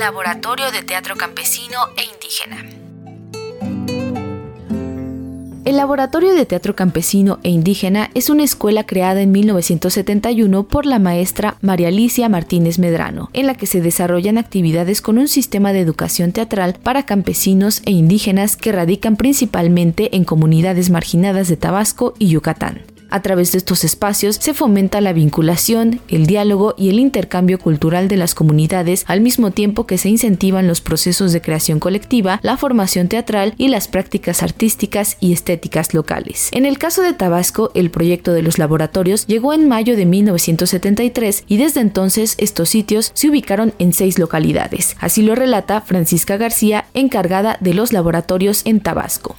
Laboratorio de Teatro Campesino e Indígena. El Laboratorio de Teatro Campesino e Indígena es una escuela creada en 1971 por la maestra María Alicia Martínez Medrano, en la que se desarrollan actividades con un sistema de educación teatral para campesinos e indígenas que radican principalmente en comunidades marginadas de Tabasco y Yucatán. A través de estos espacios se fomenta la vinculación, el diálogo y el intercambio cultural de las comunidades al mismo tiempo que se incentivan los procesos de creación colectiva, la formación teatral y las prácticas artísticas y estéticas locales. En el caso de Tabasco, el proyecto de los laboratorios llegó en mayo de 1973 y desde entonces estos sitios se ubicaron en seis localidades. Así lo relata Francisca García, encargada de los laboratorios en Tabasco.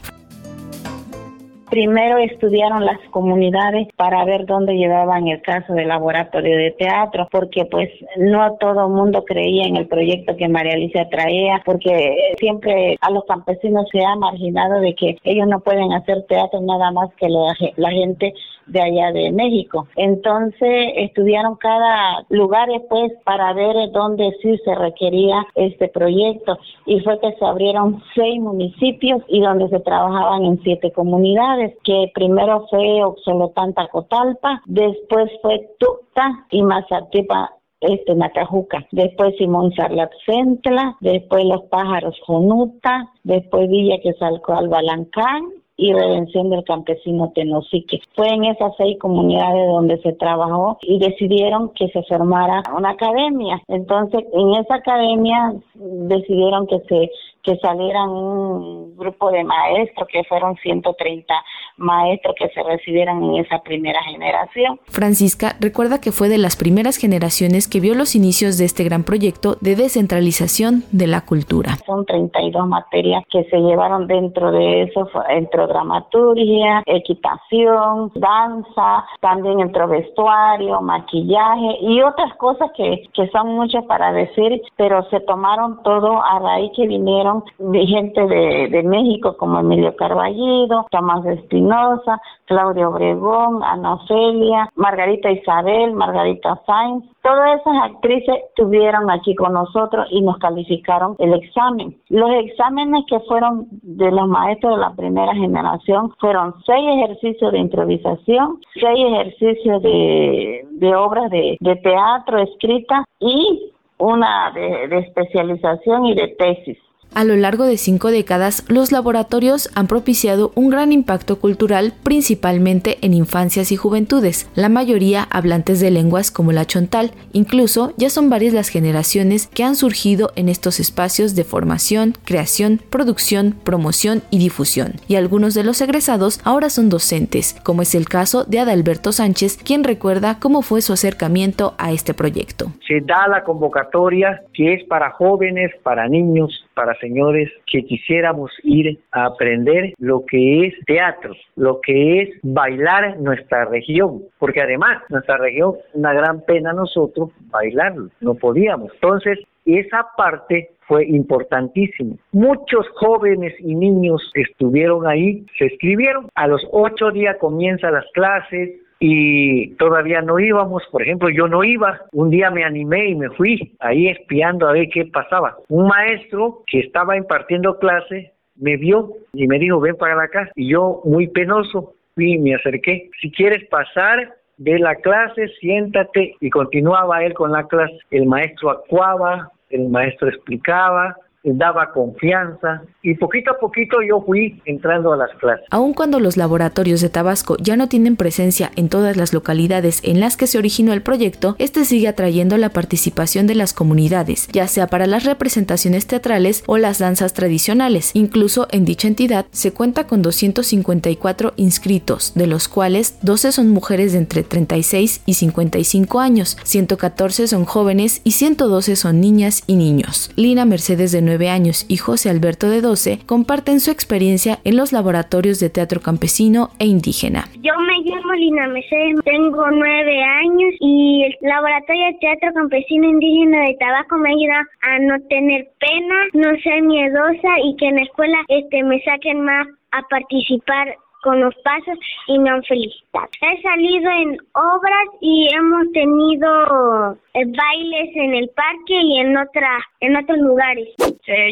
Primero estudiaron las comunidades para ver dónde llevaban el caso del laboratorio de teatro, porque pues no todo el mundo creía en el proyecto que María Alicia traía, porque siempre a los campesinos se ha marginado de que ellos no pueden hacer teatro nada más que la, la gente de allá de México. Entonces estudiaron cada lugar después para ver dónde sí se requería este proyecto y fue que se abrieron seis municipios y donde se trabajaban en siete comunidades, que primero fue Oxolotanta Cotalpa, después fue Tucta y Mazatipa este Nacajuca, después Simón Sarlat Centla, después Los Pájaros Jonuta, después Villa Quesalco Albalancán y Redención del Campesino Tenosique. Fue en esas seis comunidades donde se trabajó y decidieron que se formara una academia. Entonces, en esa academia decidieron que se que salieran un grupo de maestros, que fueron 130 maestros que se recibieron en esa primera generación. Francisca recuerda que fue de las primeras generaciones que vio los inicios de este gran proyecto de descentralización de la cultura. Son 32 materias que se llevaron dentro de eso, entró dramaturgia, equitación, danza, también entró vestuario, maquillaje y otras cosas que, que son muchas para decir, pero se tomaron todo a raíz que vinieron de gente de, México como Emilio Carballido, Tomás Espinosa, Claudia Obregón, Ana Ofelia, Margarita Isabel, Margarita Sainz. Todas esas actrices estuvieron aquí con nosotros y nos calificaron el examen. Los exámenes que fueron de los maestros de la primera generación fueron seis ejercicios de improvisación, seis ejercicios de, obras de, teatro escrita y una de especialización y de tesis. A lo largo de cinco décadas, los laboratorios han propiciado un gran impacto cultural, principalmente en infancias y juventudes, la mayoría hablantes de lenguas como la chontal. Incluso ya son varias las generaciones que han surgido en estos espacios de formación, creación, producción, promoción y difusión. Y algunos de los egresados ahora son docentes, como es el caso de Adalberto Sánchez, quien recuerda cómo fue su acercamiento a este proyecto. Se da la convocatoria que es para jóvenes, para niños, para señores que quisiéramos ir a aprender lo que es teatro, lo que es bailar nuestra región, porque además nuestra región, una gran pena nosotros bailarlo, no podíamos. Entonces, esa parte fue importantísima. Muchos jóvenes y niños estuvieron ahí, se escribieron. A los ocho días comienzan las clases, y todavía no íbamos, por ejemplo, yo no iba, un día me animé y me fui ahí espiando a ver qué pasaba. Un maestro que estaba impartiendo clase me vio y me dijo, ven para acá. Y yo, muy penoso, fui y me acerqué. Si quieres pasar, de la clase, siéntate. Y continuaba él con la clase. El maestro actuaba, el maestro explicaba, daba confianza y poquito a poquito yo fui entrando a las clases. Aun cuando los laboratorios de Tabasco ya no tienen presencia en todas las localidades en las que se originó el proyecto, este sigue atrayendo la participación de las comunidades, ya sea para las representaciones teatrales o las danzas tradicionales. Incluso en dicha entidad se cuenta con 254 inscritos, de los cuales 12 son mujeres de entre 36 y 55 años, 114 son jóvenes y 112 son niñas y niños. Lina Mercedes de años y José Alberto de 12 comparten su experiencia en los laboratorios de teatro campesino e indígena. Yo me llamo Lina Mercedes, tengo 9 años y el laboratorio de teatro campesino indígena de Tabasco me ayuda a no tener pena, no ser miedosa y que en la escuela este, me saquen más a participar con los pasos y me han felicitado. He salido en obras y hemos tenido eh, bailes en el parque y en otra, en otros lugares.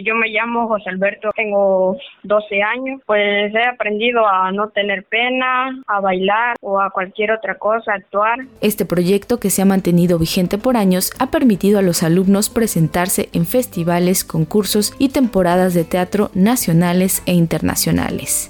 yo me llamo José Alberto, tengo 12 años, pues he aprendido a no tener pena, a bailar o a cualquier otra cosa, actuar. Este proyecto que se ha mantenido vigente por años ha permitido a los alumnos presentarse en festivales, concursos y temporadas de teatro nacionales e internacionales.